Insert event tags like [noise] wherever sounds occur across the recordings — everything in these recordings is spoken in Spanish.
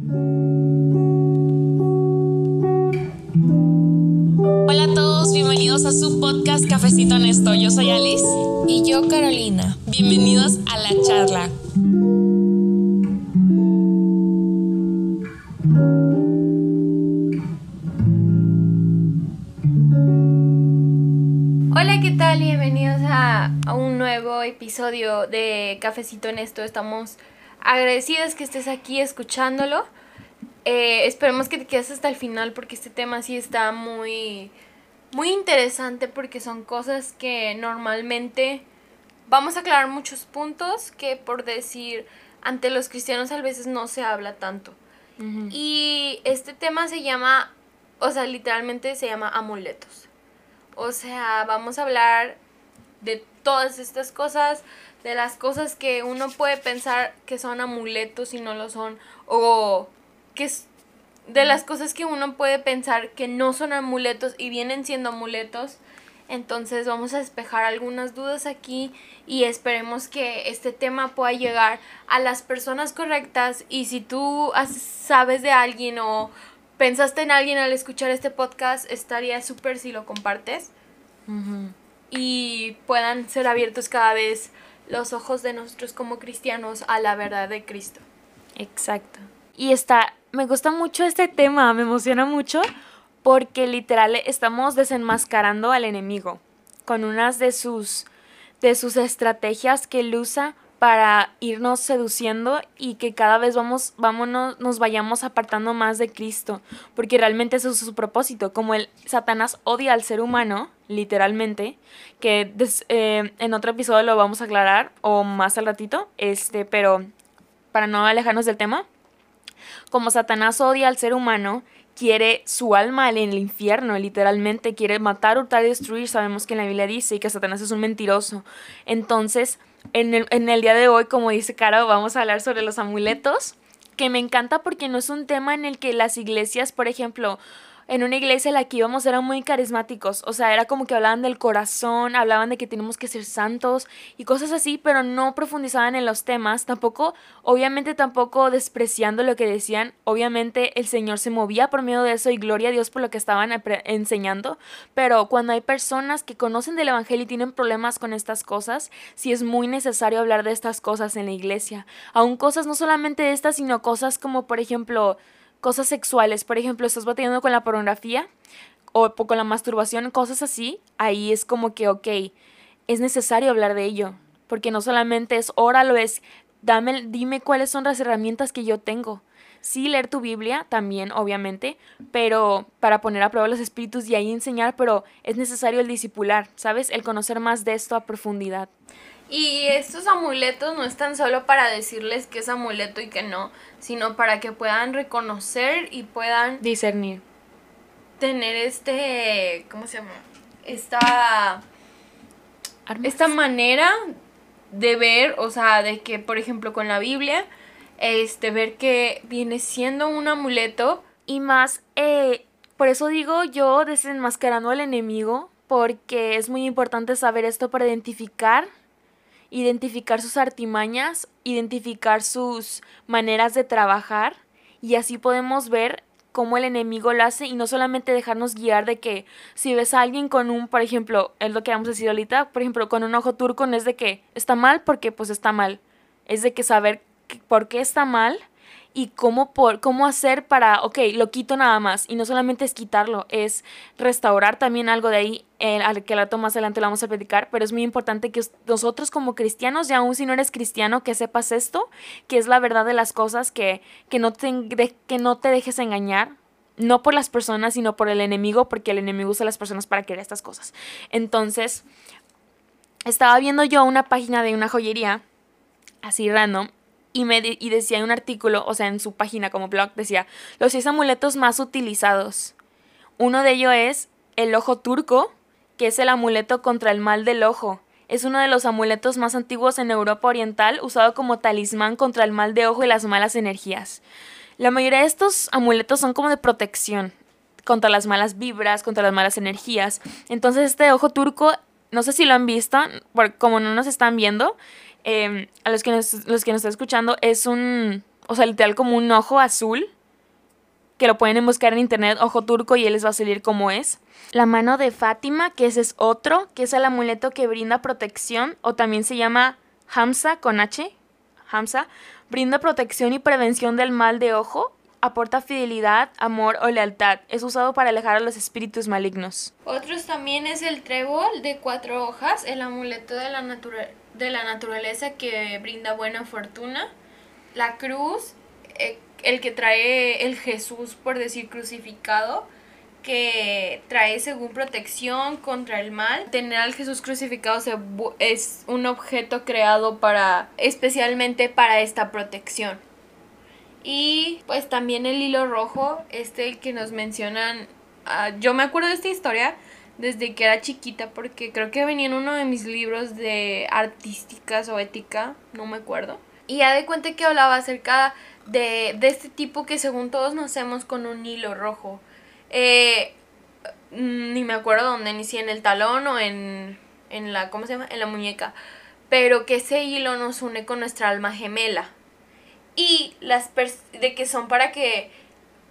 Hola a todos, bienvenidos a su podcast Cafecito Honesto. Yo soy Alice. Y yo Carolina. Bienvenidos a la charla. Hola, ¿qué tal? Bienvenidos a, a un nuevo episodio de Cafecito Honesto. Estamos agradecidos que estés aquí escuchándolo. Eh, esperemos que te quedes hasta el final porque este tema sí está muy, muy interesante porque son cosas que normalmente vamos a aclarar muchos puntos que por decir ante los cristianos a veces no se habla tanto. Y este tema se llama, o sea, literalmente se llama amuletos. O sea, vamos a hablar de todas estas cosas, de las cosas que uno puede pensar que son amuletos y no lo son, o que es de las cosas que uno puede pensar que no son amuletos y vienen siendo amuletos. Entonces vamos a despejar algunas dudas aquí y esperemos que este tema pueda llegar a las personas correctas y si tú sabes de alguien o pensaste en alguien al escuchar este podcast, estaría súper si lo compartes y puedan ser abiertos cada vez los ojos de nosotros como cristianos a la verdad de Cristo. Exacto. Y está, me gusta mucho este tema, me emociona mucho porque literal estamos desenmascarando al enemigo con unas de sus de sus estrategias que él usa para irnos seduciendo y que cada vez vamos, vámonos, nos vayamos apartando más de Cristo, porque realmente eso es su propósito, como el Satanás odia al ser humano, literalmente, que eh, en otro episodio lo vamos a aclarar, o más al ratito, este, pero para no alejarnos del tema, como Satanás odia al ser humano, quiere su alma en el infierno, literalmente, quiere matar, hurtar y destruir, sabemos que en la Biblia dice que Satanás es un mentiroso, entonces en el, día de hoy, como dice Caro, vamos a hablar sobre los amuletos, que me encanta porque no es un tema en el que las iglesias, por ejemplo, en una iglesia en la que íbamos eran muy carismáticos, o sea, era como que hablaban del corazón, hablaban de que tenemos que ser santos y cosas así, pero no profundizaban en los temas, tampoco, obviamente tampoco despreciando lo que decían, obviamente el Señor se movía por medio de eso y gloria a Dios por lo que estaban enseñando, pero cuando hay personas que conocen del Evangelio y tienen problemas con estas cosas, sí es muy necesario hablar de estas cosas en la iglesia, aún cosas no solamente estas, sino cosas como por ejemplo, cosas sexuales, por ejemplo, estás batallando con la pornografía o con la masturbación, cosas así, ahí es como que, ok, es necesario hablar de ello, porque no solamente es óralo, es dame, dime cuáles son las herramientas que yo tengo. Sí, leer tu Biblia también, obviamente, pero para poner a prueba los espíritus y ahí enseñar, pero es necesario el discipular, ¿sabes? El conocer más de esto a profundidad. Y estos amuletos no están solo para decirles que es amuleto y que no, sino para que puedan reconocer y puedan discernir. Tener este, ¿cómo se llama? Esta esta manera de ver, o sea, de que por ejemplo con la Biblia este ver que viene siendo un amuleto y más eh, por eso digo yo desenmascarando al enemigo porque es muy importante saber esto para identificar identificar sus artimañas, identificar sus maneras de trabajar y así podemos ver cómo el enemigo lo hace y no solamente dejarnos guiar de que si ves a alguien con un, por ejemplo, es lo que vamos a decir ahorita, por ejemplo, con un ojo turco no es de que está mal porque pues está mal, es de que saber por qué está mal y cómo, por, cómo hacer para, ok, lo quito nada más. Y no solamente es quitarlo, es restaurar también algo de ahí, eh, al que la más adelante lo vamos a platicar, pero es muy importante que nosotros como cristianos, y aún si no eres cristiano, que sepas esto, que es la verdad de las cosas, que, que, no, te, que no te dejes engañar, no por las personas, sino por el enemigo, porque el enemigo usa a las personas para querer estas cosas. Entonces, estaba viendo yo una página de una joyería, así random, y, me y decía en un artículo, o sea, en su página como blog, decía, los seis amuletos más utilizados. Uno de ellos es el ojo turco, que es el amuleto contra el mal del ojo. Es uno de los amuletos más antiguos en Europa Oriental, usado como talismán contra el mal de ojo y las malas energías. La mayoría de estos amuletos son como de protección contra las malas vibras, contra las malas energías. Entonces este ojo turco, no sé si lo han visto, como no nos están viendo, Em, a los que, nos, los que nos están escuchando, es un o sea, literal como un ojo azul, que lo pueden buscar en internet, ojo turco, y él les va a salir como es. La mano de Fátima, que ese es otro, que es el amuleto que brinda protección, o también se llama Hamza con H, Hamza, brinda protección y prevención del mal de ojo, aporta fidelidad, amor o lealtad. Es usado para alejar a los espíritus malignos. Otros también es el trébol de cuatro hojas, el amuleto de la, de la naturaleza que brinda buena fortuna, la cruz, eh, el que trae el Jesús, por decir crucificado, que trae según protección contra el mal. Tener al Jesús crucificado es un objeto creado para especialmente para esta protección. Y pues también el hilo rojo, este que nos mencionan, ah, yo me acuerdo de esta historia desde que era chiquita porque creo que venía en uno de mis libros de artísticas o ética, no me acuerdo. Y ya de cuenta que hablaba acerca de, de este tipo que según todos nacemos con un hilo rojo. Eh, mm, ni me acuerdo dónde, ni si en el talón o en, en la, ¿cómo se llama? En la muñeca. Pero que ese hilo nos une con nuestra alma gemela. Y las de que son para que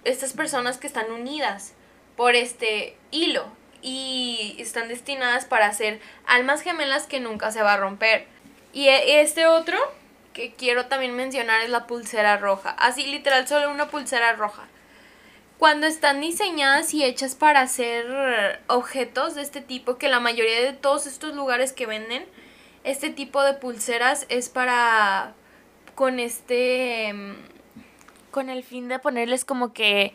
estas personas que están unidas por este hilo y están destinadas para ser almas gemelas que nunca se va a romper. Y e, este otro que quiero también mencionar es la pulsera roja. Así literal solo una pulsera roja. Cuando están diseñadas y hechas para hacer objetos de este tipo, que la mayoría de todos estos lugares que venden este tipo de pulseras es para con este con el fin de ponerles como que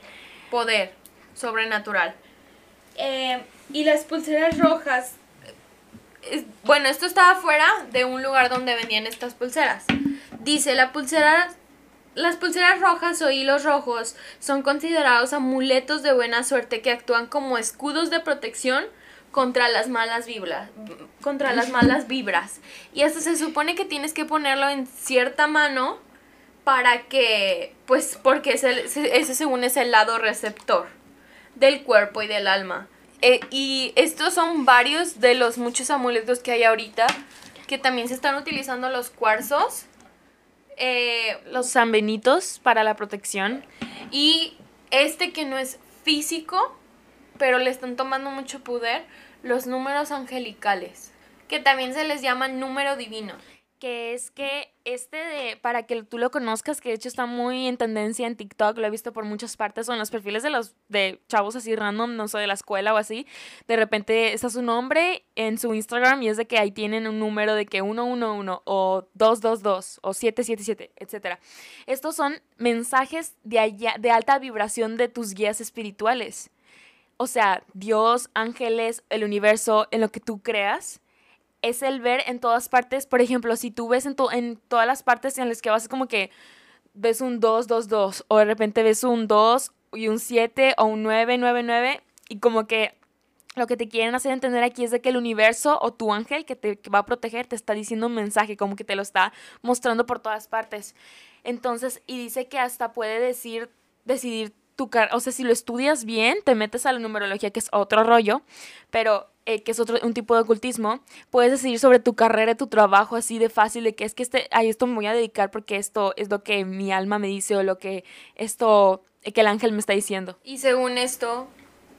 poder sobrenatural. Eh, y las pulseras rojas, bueno, esto estaba fuera de un lugar donde vendían estas pulseras. Dice, la pulsera las pulseras rojas o hilos rojos son considerados amuletos de buena suerte que actúan como escudos de protección contra las malas vibras, contra las [laughs] malas vibras. Y esto se supone que tienes que ponerlo en cierta mano para que, pues, porque ese, ese según es el lado receptor del cuerpo y del alma. Eh, y estos son varios de los muchos amuletos que hay ahorita, que también se están utilizando los cuarzos eh, los sanbenitos para la protección. Y este que no es físico, pero le están tomando mucho poder, los números angelicales, que también se les llama número divino que es que este de, para que tú lo conozcas, que de hecho está muy en tendencia en TikTok, lo he visto por muchas partes, son los perfiles de los de chavos así random, no sé, de la escuela o así, de repente está su nombre en su Instagram y es de que ahí tienen un número de que 111 o 222 o 777, etc. Estos son mensajes de, allá, de alta vibración de tus guías espirituales. O sea, Dios, ángeles, el universo, en lo que tú creas es el ver en todas partes. Por ejemplo, si tú ves en, en todas las partes en las que vas como que ves un 2, 2, 2, o de repente ves un 2 y un 7 o un 9, 9, 9, y como que lo que te quieren hacer entender aquí es de que el universo o tu ángel que te va a proteger te está diciendo un mensaje, como que te lo está mostrando por todas partes. Entonces, y dice que hasta puede decir, decidir tu o sea, si lo estudias bien, te metes a la numerología, que es otro rollo, pero eh, que es otro, un tipo de ocultismo, puedes decidir sobre tu carrera, tu trabajo así de fácil, de que es que este, a esto me voy a dedicar porque esto es lo que mi alma me dice o lo que esto, que el ángel me está diciendo. Y según esto,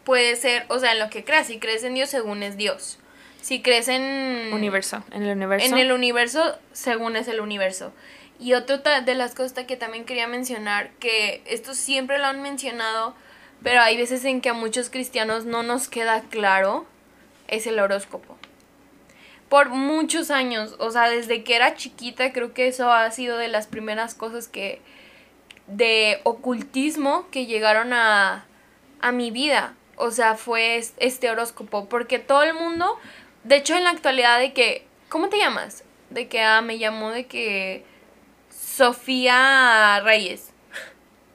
puede ser, o sea, en lo que creas, si crees en Dios, según es Dios. Si crees en... Universo, en el universo. En el universo, según es el universo. Y otra de las cosas que también quería mencionar, que esto siempre lo han mencionado, pero hay veces en que a muchos cristianos no nos queda claro es el horóscopo. Por muchos años, o sea, desde que era chiquita, creo que eso ha sido de las primeras cosas que de ocultismo que llegaron a, a mi vida. O sea, fue este horóscopo. Porque todo el mundo, de hecho en la actualidad de que, ¿cómo te llamas? De que, ah, me llamó de que Sofía Reyes.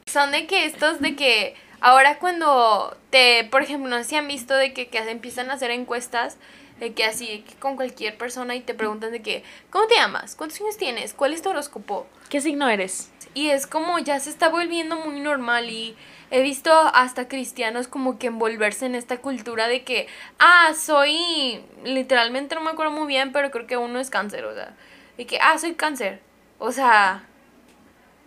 Son de que estos de que Ahora cuando te, por ejemplo, no sé si han visto de que, que empiezan a hacer encuestas de que así con cualquier persona y te preguntan de que, ¿cómo te llamas? ¿Cuántos años tienes? ¿Cuál es tu horóscopo? ¿Qué signo eres? Y es como ya se está volviendo muy normal y he visto hasta cristianos como que envolverse en esta cultura de que, ah, soy, literalmente no me acuerdo muy bien, pero creo que uno es cáncer, o sea, de que, ah, soy cáncer. O sea,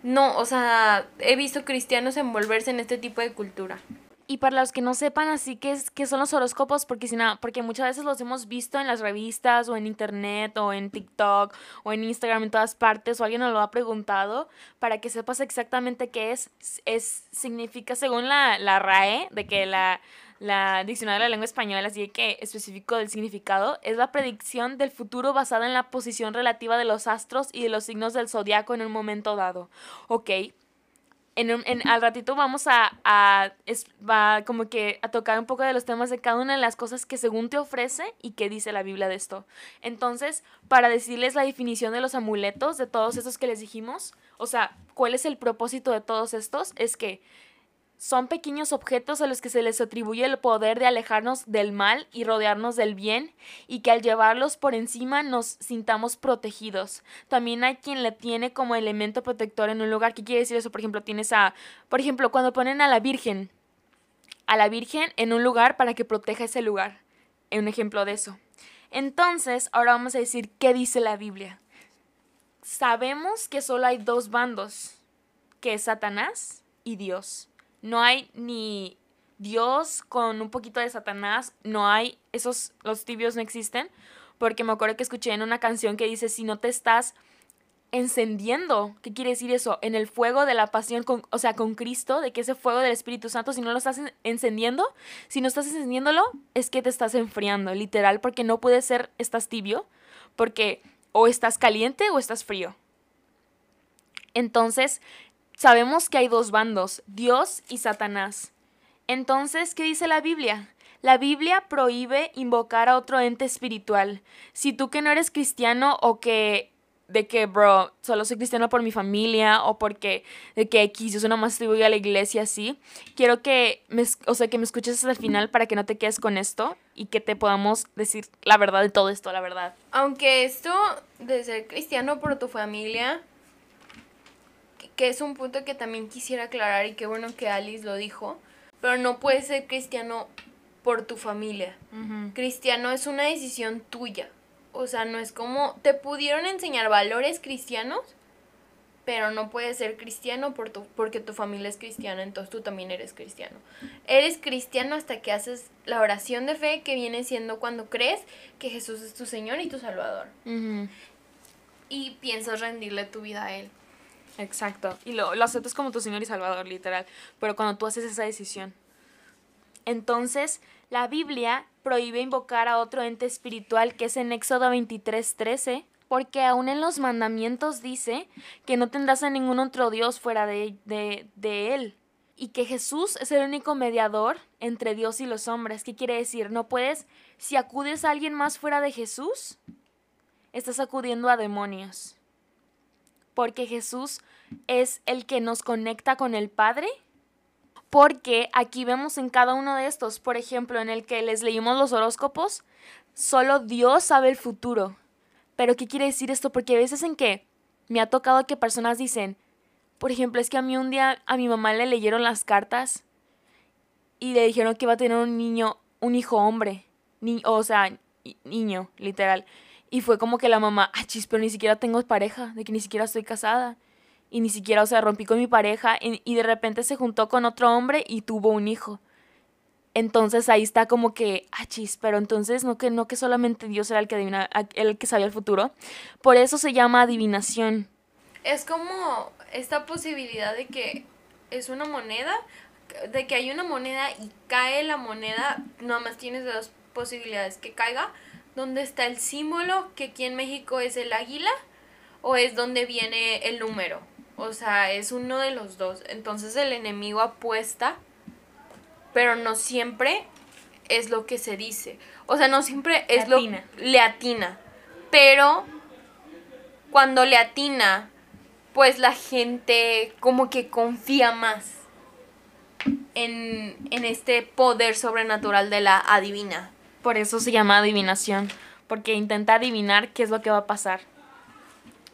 no, o sea, he visto cristianos envolverse en este tipo de cultura. Y para los que no sepan así que, es, que son los horóscopos, porque, si no, porque muchas veces los hemos visto en las revistas o en internet o en TikTok o en Instagram en todas partes o alguien nos lo ha preguntado, para que sepas exactamente qué es, es significa según la, la RAE, de que la, la Diccionario de la Lengua Española, así que específico del significado, es la predicción del futuro basada en la posición relativa de los astros y de los signos del zodiaco en un momento dado. Ok, en, en, al ratito vamos a, a es, va como que a tocar un poco de los temas de cada una de las cosas que según te ofrece y que dice la Biblia de esto. Entonces, para decirles la definición de los amuletos, de todos esos que les dijimos, o sea, cuál es el propósito de todos estos, es que son pequeños objetos a los que se les atribuye el poder de alejarnos del mal y rodearnos del bien, y que al llevarlos por encima nos sintamos protegidos. También hay quien le tiene como elemento protector en un lugar. ¿Qué quiere decir eso? Por ejemplo, tienes a, por ejemplo, cuando ponen a la Virgen, a la Virgen en un lugar para que proteja ese lugar. Un ejemplo de eso. Entonces, ahora vamos a decir qué dice la Biblia. Sabemos que solo hay dos bandos, que es Satanás y Dios no hay ni Dios con un poquito de Satanás, no hay, esos, los tibios no existen, porque me acuerdo que escuché en una canción que dice, si no te estás encendiendo, ¿qué quiere decir eso? En el fuego de la pasión, con, o sea, con Cristo, de que ese fuego del Espíritu Santo, si no lo estás encendiendo, si no estás encendiéndolo, es que te estás enfriando, literal, porque no puede ser, estás tibio, porque o estás caliente o estás frío. Entonces, Sabemos que hay dos bandos, Dios y Satanás. Entonces, ¿qué dice la Biblia? La Biblia prohíbe invocar a otro ente espiritual. Si tú que no eres cristiano o que de que, bro, solo soy cristiano por mi familia o porque de que X, yo solo más voy a la iglesia así, quiero que me, o sea, que me escuches hasta el final para que no te quedes con esto y que te podamos decir la verdad de todo esto, la verdad. Aunque esto de ser cristiano por tu familia que es un punto que también quisiera aclarar y qué bueno que Alice lo dijo, pero no puedes ser cristiano por tu familia. Cristiano es una decisión tuya. O sea, no es como te pudieron enseñar valores cristianos, pero no puedes ser cristiano por tu, porque tu familia es cristiana, entonces tú también eres cristiano. Eres cristiano hasta que haces la oración de fe que viene siendo cuando crees que Jesús es tu Señor y tu Salvador. Y piensas rendirle tu vida a Él. Exacto. Y lo, lo aceptas como tu Señor y Salvador, literal. Pero cuando tú haces esa decisión. Entonces, la Biblia prohíbe invocar a otro ente espiritual que es en Éxodo 23:13, porque aún en los mandamientos dice que no tendrás a ningún otro Dios fuera de, de, de Él. Y que Jesús es el único mediador entre Dios y los hombres. ¿Qué quiere decir? No puedes, si acudes a alguien más fuera de Jesús, estás acudiendo a demonios porque Jesús es el que nos conecta con el Padre. Porque aquí vemos en cada uno de estos, por ejemplo, en el que les leímos los horóscopos, solo Dios sabe el futuro. Pero ¿qué quiere decir esto? Porque a veces en que me ha tocado que personas dicen, por ejemplo, es que a mí un día a mi mamá le leyeron las cartas y le dijeron que iba a tener un niño, un hijo hombre, ni, o sea, niño, literal. Y fue como que la mamá, ah, chis, pero ni siquiera tengo pareja, de que ni siquiera estoy casada. Y ni siquiera, o sea, rompí con mi pareja y, de repente se juntó con otro hombre y tuvo un hijo. Entonces ahí está como que, ah, chis, pero entonces no que, no que solamente Dios era el que, adivina, el que sabía el futuro. Por eso se llama adivinación. Es como esta posibilidad de que es una moneda, de que hay una moneda y cae la moneda, nomás tienes dos posibilidades, que caiga ¿Dónde está el símbolo, que aquí en México es el águila, o es donde viene el número. O sea, es uno de los dos. Entonces el enemigo apuesta, pero no siempre es lo que se dice. O sea, no siempre es lo que le atina. Pero cuando le atina, pues la gente como que confía más en, en este poder sobrenatural de la adivina. Por eso se llama adivinación, porque intenta adivinar qué es lo que va a pasar.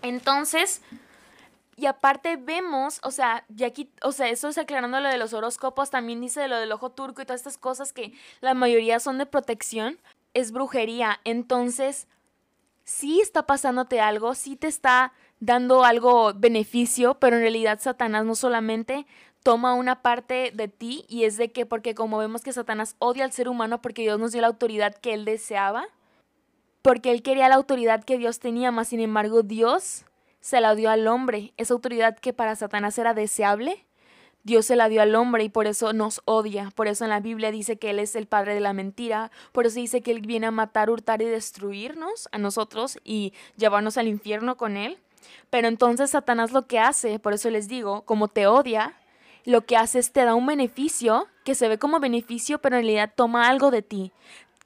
Entonces, y aparte vemos, o sea, y aquí, o sea, eso es aclarando lo de los horóscopos, también dice lo del ojo turco y todas estas cosas que la mayoría son de protección, es brujería. Entonces, si está pasándote algo, si te está dando algo beneficio, pero en realidad Satanás no solamente toma una parte de ti y es de que porque como vemos que Satanás odia al ser humano porque Dios nos dio la autoridad que él deseaba, porque él quería la autoridad que Dios tenía, más sin embargo Dios se la dio al hombre, esa autoridad que para Satanás era deseable, Dios se la dio al hombre y por eso nos odia. Por eso en la Biblia dice que Él es el padre de la mentira. Por eso dice que Él viene a matar, hurtar y destruirnos a nosotros y llevarnos al infierno con Él. Pero entonces Satanás lo que hace, por eso les digo, como te odia, lo que hace es te da un beneficio que se ve como beneficio, pero en realidad toma algo de ti.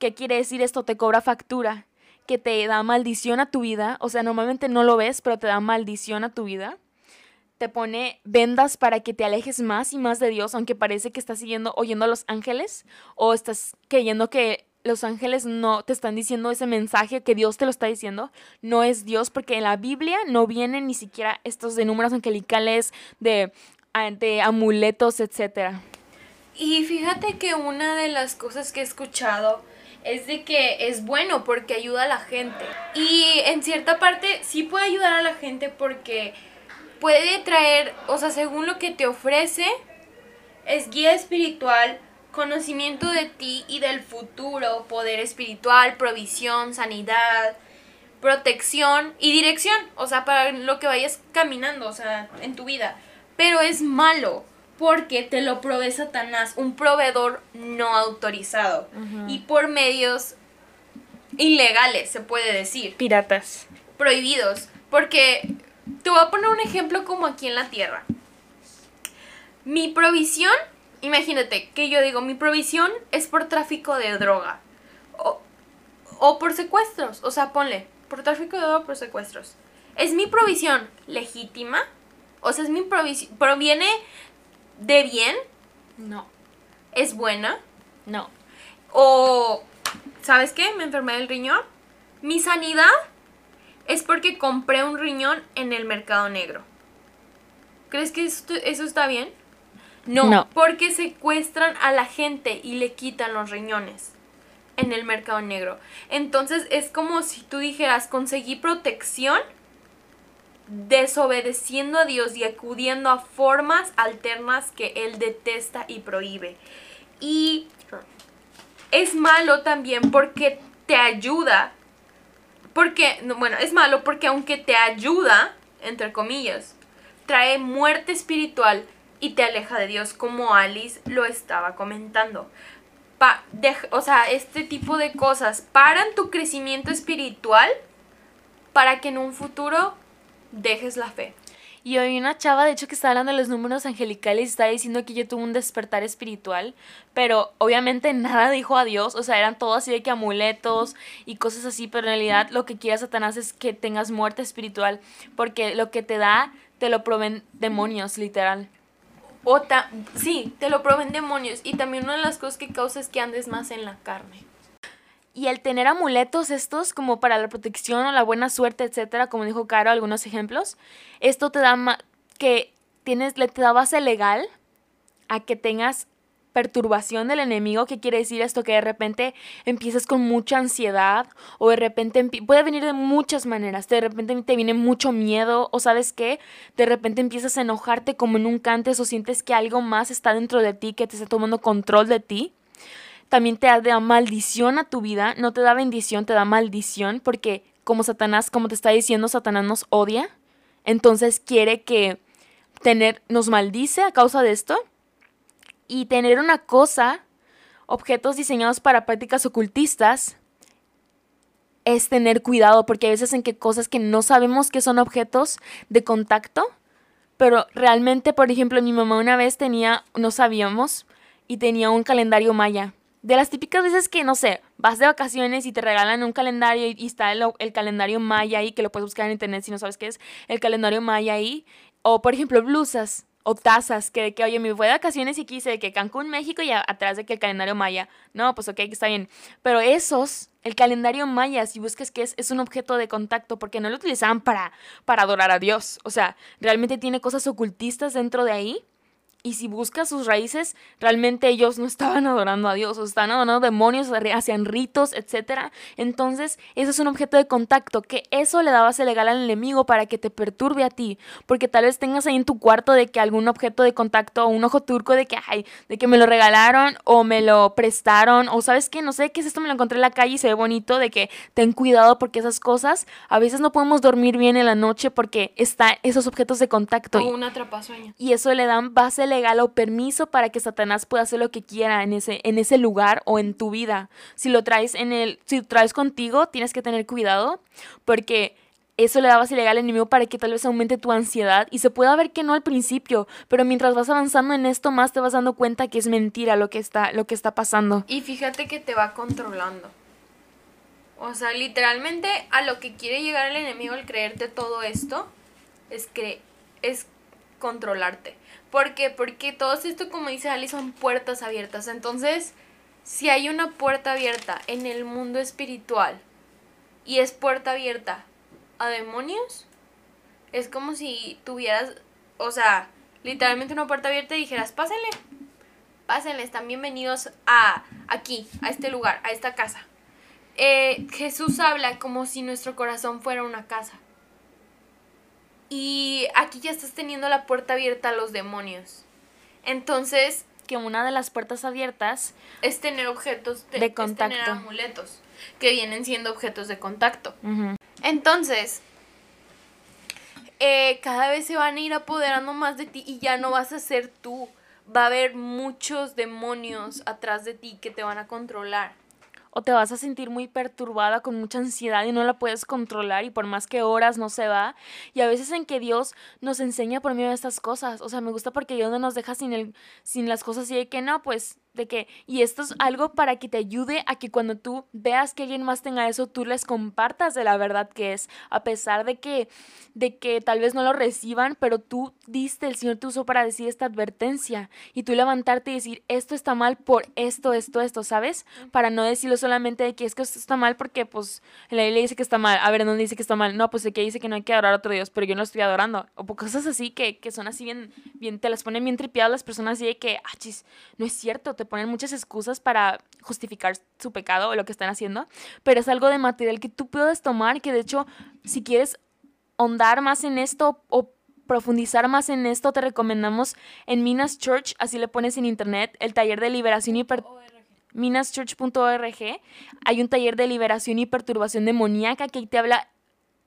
¿Qué quiere decir esto? Te cobra factura, que te da maldición a tu vida. O sea, normalmente no lo ves, pero te da maldición a tu vida te pone vendas para que te alejes más y más de Dios, aunque parece que estás siguiendo, oyendo a los ángeles o estás creyendo que los ángeles no te están diciendo ese mensaje que Dios te lo está diciendo, no es Dios, porque en la Biblia no vienen ni siquiera estos de números angelicales, de, de amuletos, etc. Y fíjate que una de las cosas que he escuchado es de que es bueno porque ayuda a la gente. Y en cierta parte sí puede ayudar a la gente porque puede traer, o sea, según lo que te ofrece, es guía espiritual, conocimiento de ti y del futuro, poder espiritual, provisión, sanidad, protección y dirección, o sea, para lo que vayas caminando, o sea, en tu vida. Pero es malo porque te lo provee Satanás, un proveedor no autorizado y por medios ilegales, se puede decir. Piratas. Prohibidos, porque te voy a poner un ejemplo como aquí en la Tierra. Mi provisión, imagínate que yo digo, mi provisión es por tráfico de droga. O, por secuestros. O sea, ponle, por tráfico de droga o por secuestros. ¿Es mi provisión legítima? O sea, ¿es mi provisión, proviene de bien? No. ¿Es buena? No. O, ¿sabes qué? Me enfermé del riñón. ¿Mi sanidad? es porque compré un riñón en el mercado negro. ¿Crees que eso está bien? No, porque secuestran a la gente y le quitan los riñones en el mercado negro. Entonces es como si tú dijeras, conseguí protección desobedeciendo a Dios y acudiendo a formas alternas que Él detesta y prohíbe. Y es malo también porque te ayuda porque, bueno, es malo porque aunque te ayuda, entre comillas, trae muerte espiritual y te aleja de Dios, como Alice lo estaba comentando. o sea, este tipo de cosas paran tu crecimiento espiritual para que en un futuro dejes la fe. Y hoy una chava, de hecho, que está hablando de los números angelicales y está diciendo que yo tuve un despertar espiritual, pero obviamente nada dijo a Dios, o sea, eran todo así de que amuletos y cosas así, pero en realidad lo que quiere Satanás es que tengas muerte espiritual, porque lo que te da, te lo proveen demonios, literal. O sí, te lo proveen demonios. Y también una de las cosas que causa es que andes más en la carne. Y el tener amuletos estos como para la protección o la buena suerte, etcétera, como dijo Caro, algunos ejemplos, esto te da que tienes, le te da base legal a que tengas perturbación del enemigo, ¿qué quiere decir esto? Que de repente empiezas con mucha ansiedad o de repente puede venir de muchas maneras, de repente te viene mucho miedo o sabes qué, de repente empiezas a enojarte como nunca antes o sientes que algo más está dentro de ti, que te está tomando control de ti también te da maldición a tu vida, no te da bendición, te da maldición, porque como Satanás, como te está diciendo, Satanás nos odia, entonces quiere que tener, nos maldice a causa de esto, y tener una cosa, objetos diseñados para prácticas ocultistas, es tener cuidado, porque hay veces en que cosas que no sabemos que son objetos de contacto, pero realmente, por ejemplo, mi mamá una vez tenía, no sabíamos, y tenía un calendario maya de las típicas veces que, no sé, vas de vacaciones y te regalan un calendario y, está el, calendario maya ahí, que lo puedes buscar en internet si no sabes qué es, el calendario maya ahí. O, por ejemplo, blusas o tazas, que de que, oye, me fui de vacaciones y quise de que Cancún, México y atrás de que el calendario maya. No, pues ok, está bien. Pero esos, el calendario maya, si buscas que es, es un objeto de contacto, porque no lo utilizaban para, para adorar a Dios. O sea, realmente tiene cosas ocultistas dentro de ahí Y si buscas sus raíces, realmente ellos no estaban [laughs] adorando a Dios, o estaban adorando demonios, hacían ritos, etc. Entonces, eso es un objeto de contacto, que eso le da base legal al enemigo para que te perturbe a ti. Porque tal vez tengas ahí en tu cuarto de que algún objeto de contacto, o un ojo turco de que, ay, de que me lo regalaron, o me lo prestaron, o sabes que, no sé qué es esto, me lo encontré en la calle y se ve bonito, de que ten cuidado porque esas cosas, a veces no podemos dormir bien en la noche porque están esos objetos de contacto. O un atrapasueño. Y eso le dan base legal o permiso para que Satanás pueda hacer lo que quiera en ese, en ese lugar o en tu vida. Si lo traes en el, si lo traes contigo, tienes que tener cuidado porque eso le da base legal al enemigo para que tal vez aumente tu ansiedad y se pueda ver que no al principio, pero mientras vas avanzando en esto más te vas dando cuenta que es mentira lo que está, lo que está pasando. Y fíjate que te va controlando. O sea, literalmente a lo que quiere llegar el enemigo al creerte todo esto es que es controlarte. ¿Por qué? Porque todo esto, como dice Ali, son puertas abiertas. Entonces, si hay una puerta abierta en el mundo espiritual y es puerta abierta a demonios, es como si tuvieras, o sea, literalmente una puerta abierta y dijeras, pásenle, pásenle, están bienvenidos a aquí, a este lugar, a esta casa. Eh, Jesús habla como si nuestro corazón fuera una casa. Y aquí ya estás teniendo la puerta abierta a los demonios. Entonces, que una de las puertas abiertas es tener objetos de, contacto. Es tener amuletos, que vienen siendo objetos de contacto. Entonces, eh, cada vez se van a ir apoderando más de ti y ya no vas a ser tú. Va a haber muchos demonios atrás de ti que te van a controlar o te vas a sentir muy perturbada con mucha ansiedad y no la puedes controlar y por más que horas no se va. Y a veces en que Dios nos enseña por medio de estas cosas. O sea, me gusta porque Dios no nos deja sin, el, sin las cosas y de que no, pues de que, y esto es algo para que te ayude a que cuando tú veas que alguien más tenga eso, tú les compartas de la verdad que es, a pesar de que, de que tal vez no lo reciban, pero tú diste, el Señor te usó para decir esta advertencia y tú levantarte y decir, esto está mal por esto, esto, esto, ¿sabes? Para no decirlo solamente de que es que esto está mal porque pues en la Biblia dice que está mal, a ver, ¿dónde dice que está mal? No, pues de que dice que no hay que adorar a otro Dios, pero yo no estoy adorando, o cosas así que, que son así bien, bien, te las ponen bien tripiadas las personas y de que, ah, chis, no es cierto, te ponen muchas excusas para justificar su pecado o lo que están haciendo, pero es algo de material que tú puedes tomar, que de hecho, si quieres ahondar más en esto o profundizar más en esto, te recomendamos en Minas Church, así le pones en internet, el taller de liberación y minaschurch.org. Hay un taller de liberación y perturbación demoníaca que te habla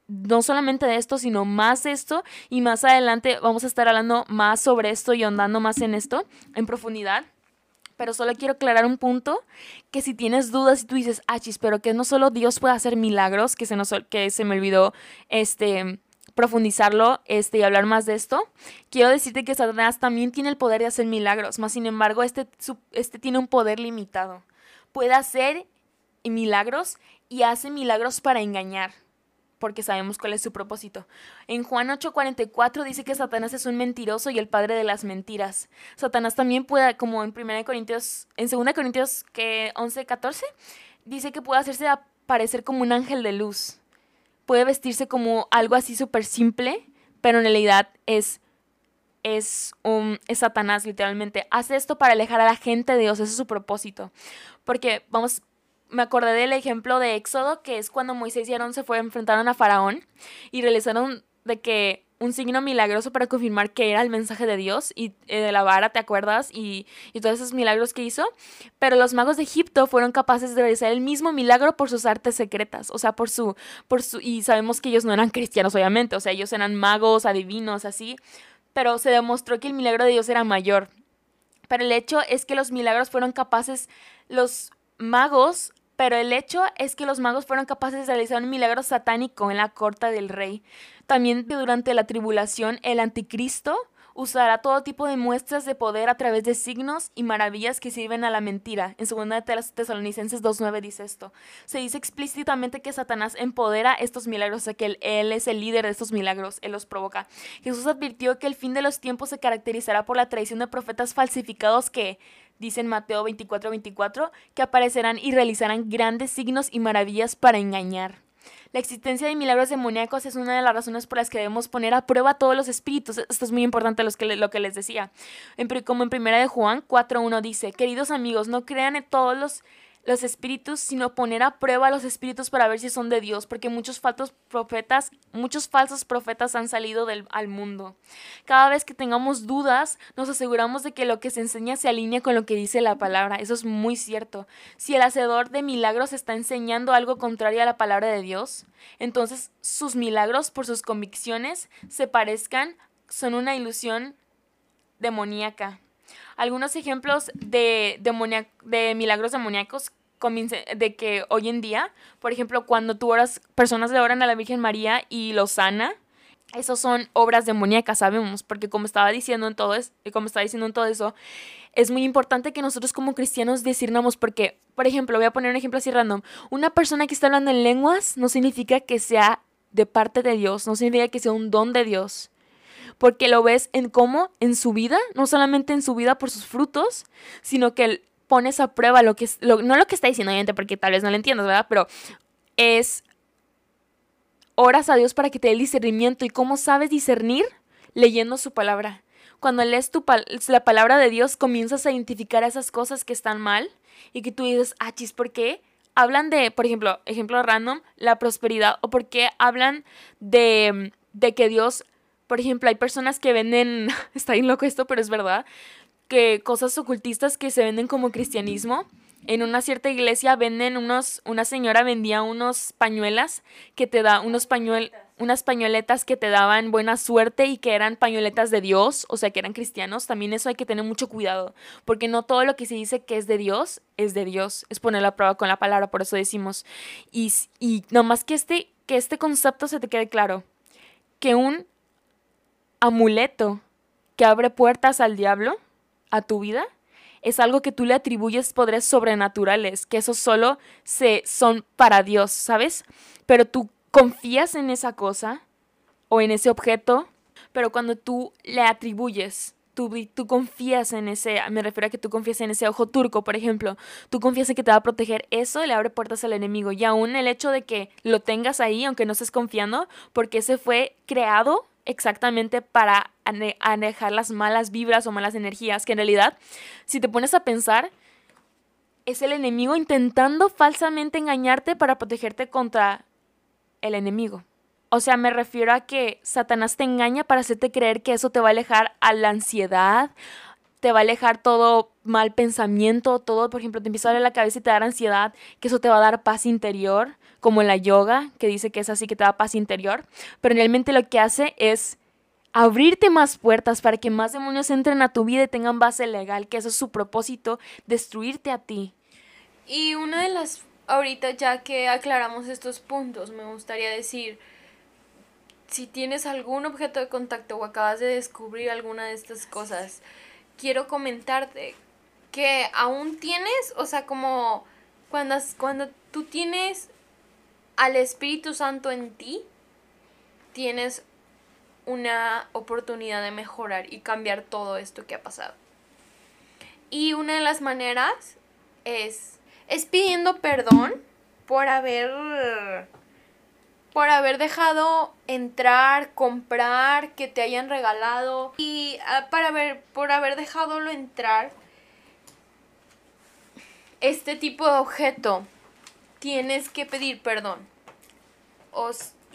no solamente de esto, sino más de esto. Y más adelante vamos a estar hablando más sobre esto y ahondando más en esto en profundidad. Pero solo quiero aclarar un punto, que si tienes dudas y tú dices, achis, pero que no solo Dios puede hacer milagros, que se, nos, que se me olvidó este, profundizarlo este, y hablar más de esto, quiero decirte que Satanás también tiene el poder de hacer milagros, más sin embargo este, este tiene un poder limitado. Puede hacer milagros y hace milagros para engañar porque sabemos cuál es su propósito. En Juan 8:44 dice que Satanás es un mentiroso y el padre de las mentiras. Satanás también puede, como en 1 Corintios, en 2 Corintios que 11:14, dice que puede hacerse aparecer como un ángel de luz. Puede vestirse como algo así súper simple, pero en realidad es es, un, es Satanás, literalmente. Hace esto para alejar a la gente de Dios, ese es su propósito. Porque vamos, me acordé del ejemplo de Éxodo, que es cuando Moisés y Aarón se fue, enfrentaron a Faraón y realizaron de que un signo milagroso para confirmar que era el mensaje de Dios y eh, de la vara, ¿te acuerdas? Y, y, todos esos milagros que hizo. Pero los magos de Egipto fueron capaces de realizar el mismo milagro por sus artes secretas, o sea, por su, por su, y sabemos que ellos no eran cristianos, obviamente, o sea, ellos eran magos, adivinos, así, pero se demostró que el milagro de Dios era mayor. Pero el hecho es que los milagros fueron capaces, los magos pero el hecho es que los magos fueron capaces de realizar un milagro satánico en la corte del rey. También durante la tribulación, el anticristo usará todo tipo de muestras de poder a través de signos y maravillas que sirven a la mentira. En 2 de Tesalonicenses 2.9 dice esto. Se dice explícitamente que Satanás empodera estos milagros, o sea que él, él, es el líder de estos milagros, él los provoca. Jesús advirtió que el fin de los tiempos se caracterizará por la traición de profetas falsificados que dice en Mateo 24, 24, que aparecerán y realizarán grandes signos y maravillas para engañar. La existencia de milagros demoníacos es una de las razones por las que debemos poner a prueba todos los espíritus. Esto es muy importante lo que, les decía. como en primera de Juan 4.1 dice, queridos amigos, no crean en todos los los espíritus, sino poner a prueba a los espíritus para ver si son de Dios, porque muchos falsos profetas, muchos falsos profetas han salido del, al mundo. Cada vez que tengamos dudas, nos aseguramos de que lo que se enseña se alinea con lo que dice la palabra. Eso es muy cierto. Si el hacedor de milagros está enseñando algo contrario a la palabra de Dios, entonces sus milagros, por sus convicciones, se parezcan, son una ilusión demoníaca. Algunos ejemplos de, de milagros demoníacos de que hoy en día, por ejemplo, cuando tú oras, personas le oran a la Virgen María y lo sana, esos son obras demoníacas, sabemos, porque como estaba diciendo en todo, es, como estaba diciendo en todo eso, es muy importante que nosotros como cristianos discernamos porque, por ejemplo, voy a poner un ejemplo así random, una persona que está hablando en lenguas no significa que sea de parte de Dios, no significa que sea un don de Dios porque lo ves en cómo, en su vida, no solamente en su vida por sus frutos, sino que pones a prueba lo que no lo que está diciendo, obviamente, porque tal vez no lo entiendas, ¿verdad? Pero es oras a Dios para que te dé el discernimiento y cómo sabes discernir leyendo su palabra. Cuando lees la palabra de Dios, comienzas a identificar esas cosas que están mal y que tú dices, ah, chis, ¿por qué? Hablan de, por ejemplo, ejemplo random, la prosperidad o por qué hablan de, de que Dios por ejemplo, hay personas que venden, [laughs] está bien loco esto, pero es verdad, que cosas ocultistas que se venden como cristianismo. En una cierta iglesia venden unos, una señora vendía unos pañuelas que te da, unos pañuel, unas pañoletas que te daban buena suerte y que eran pañoletas de Dios, o sea que eran cristianos. También eso hay que tener mucho cuidado, porque no todo lo que se dice que es de Dios es de Dios, es poner la prueba con la palabra, por eso decimos. Y, y nomás que este, que este concepto se te quede claro, que un amuleto que abre puertas al diablo, a tu vida, es algo que tú le atribuyes poderes sobrenaturales, que eso solo se, son para Dios, ¿sabes? Pero tú confías en esa cosa o en ese objeto, pero cuando tú le atribuyes, tú, tú confías en ese, me refiero a que tú confías en ese ojo turco, por ejemplo, tú confías en que te va a proteger, eso le abre puertas al enemigo. Y aún el hecho de que lo tengas ahí, aunque no estés confiando, porque ese fue creado exactamente para alejar las malas vibras o malas energías, que en realidad, si te pones a pensar, es el enemigo intentando falsamente engañarte para protegerte contra el enemigo. O sea, me refiero a que Satanás te engaña para hacerte creer que eso te va a alejar a la ansiedad, te va a alejar todo mal pensamiento, todo, por ejemplo, te empieza a doler la cabeza y te da ansiedad, que eso te va a dar paz interior, como la yoga, que dice que es así que te da paz interior, pero realmente lo que hace es abrirte más puertas para que más demonios entren a tu vida y tengan base legal, que eso es su propósito, destruirte a ti. Y una de las, ahorita ya que aclaramos estos puntos, me gustaría decir, si tienes algún objeto de contacto o acabas de descubrir alguna de estas cosas, quiero comentarte que aún tienes, o sea, como cuando, cuando tú tienes al Espíritu Santo en ti, tienes una oportunidad de mejorar y cambiar todo esto que ha pasado. Y una de las maneras es, es pidiendo perdón por haber por haber dejado entrar, comprar, que te hayan regalado y ah, para ver, por haber dejadolo entrar este tipo de objeto, tienes que pedir perdón.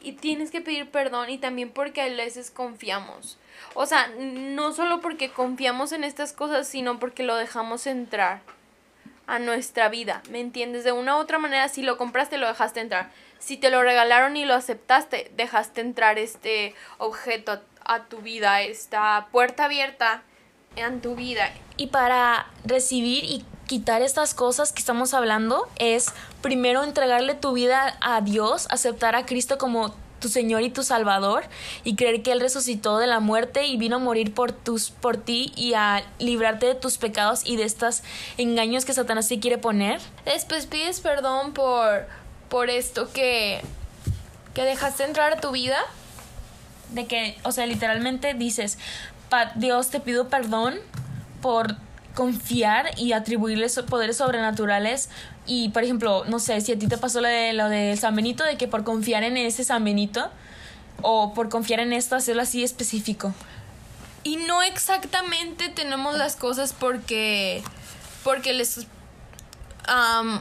y tienes que pedir perdón y también porque a veces confiamos. O sea, no solo porque confiamos en estas cosas, sino porque lo dejamos entrar a nuestra vida. ¿Me entiendes? De una u otra manera, si lo compraste, lo dejaste entrar si te lo regalaron y lo aceptaste, dejaste entrar este objeto a tu vida, esta puerta abierta en tu vida. Y para recibir y quitar estas cosas que estamos hablando es primero entregarle tu vida a Dios, aceptar a Cristo como tu Señor y tu Salvador y creer que Él resucitó de la muerte y vino a morir por, tus, por ti y a librarte de tus pecados y de estos engaños que Satanás te quiere poner. Después pides perdón por por esto que, que dejaste entrar a tu vida. De que, o sea, literalmente dices, Dios te pido perdón por confiar y atribuirles poderes sobrenaturales y por ejemplo, no sé, si a ti te pasó lo de lo de San Benito de que por confiar en ese San Benito o por confiar en esto hacerlo así específico. Y no exactamente tenemos las cosas porque porque les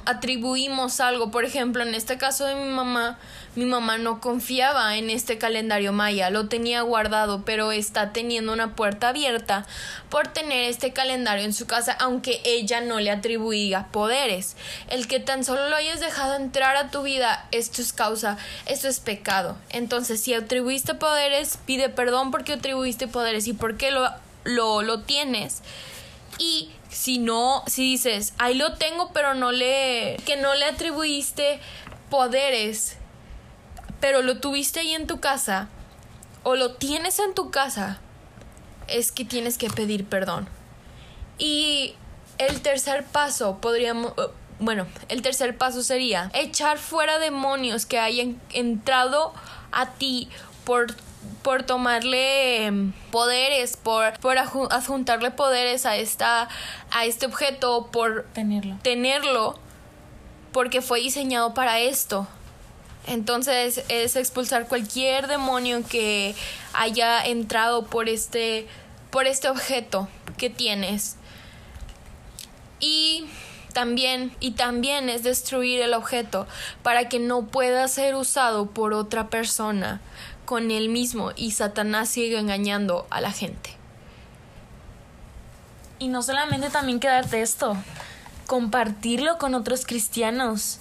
atribuimos algo. Por ejemplo, en este caso de mi mamá, mi mamá no confiaba en este calendario maya, lo tenía guardado, pero está teniendo una puerta abierta por tener este calendario en su casa, aunque ella no le atribuía poderes. El que tan solo lo hayas dejado entrar a tu vida, esto es causa, esto es pecado. Entonces, si atribuiste poderes, pide perdón porque atribuiste poderes y por qué lo, lo, lo tienes. Y si no, si dices, ahí lo tengo, pero no le, que no le atribuiste poderes, pero lo tuviste ahí en tu casa, o lo tienes en tu casa, es que tienes que pedir perdón. Y el tercer paso, podríamos, eh, bueno, el tercer paso sería echar fuera demonios que hayan entrado a ti por por tomarle em, poderes, por, por adjuntarle poderes a, esta, a este objeto, por tenerlo. tenerlo, porque fue diseñado para esto. Entonces es expulsar cualquier demonio que haya entrado por este, por este objeto que tienes. Y también, y también es destruir el objeto para que no pueda ser usado por otra persona con él mismo y Satanás sigue engañando a la gente. Y no solamente también quedarte esto, compartirlo con otros cristianos.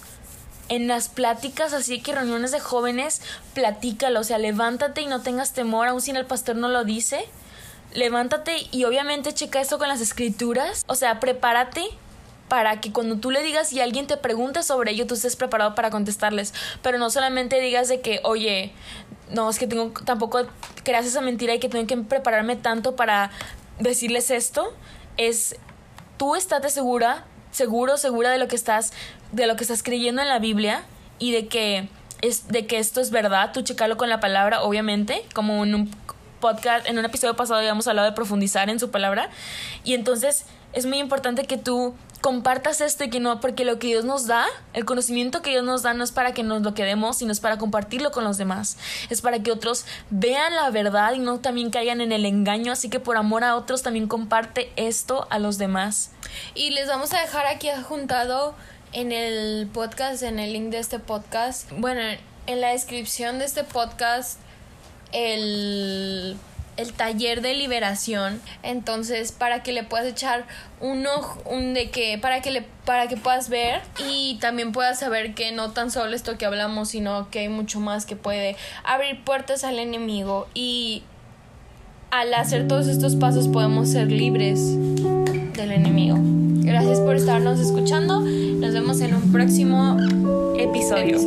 En las pláticas, así que reuniones de jóvenes, platícalo, o sea, levántate y no tengas temor, aun si el pastor no lo dice. Levántate y obviamente checa esto con las escrituras, o sea, prepárate para que cuando tú le digas y alguien te pregunta sobre ello, tú estés preparado para contestarles. Pero no solamente digas de que, oye, no, es que tengo, tampoco creas esa mentira y que tengo que prepararme tanto para decirles esto. Es, tú estate segura, seguro, segura de lo que estás, de lo que estás creyendo en la Biblia y de que, es, de que esto es verdad. Tú checarlo con la palabra, obviamente, como en un podcast, en un episodio pasado habíamos hablado de profundizar en su palabra. Y entonces es muy importante que tú compartas esto que no, porque lo que Dios nos da, el conocimiento que Dios nos da no es para que nos lo quedemos, sino es para compartirlo con los demás. Es para que otros vean la verdad y no también caigan en el engaño. Así que por amor a otros también comparte esto a los demás. Y les vamos a dejar aquí adjuntado en el podcast, en el link de este podcast, bueno, en la descripción de este podcast, el el taller de liberación. Entonces, para que le puedas echar un ojo, un de que, para que le, para que puedas ver y también puedas saber que no tan solo esto que hablamos, sino que hay mucho más que puede abrir puertas al enemigo y al hacer todos estos pasos podemos ser libres del enemigo. Gracias por estarnos escuchando. Nos vemos en un próximo episodio.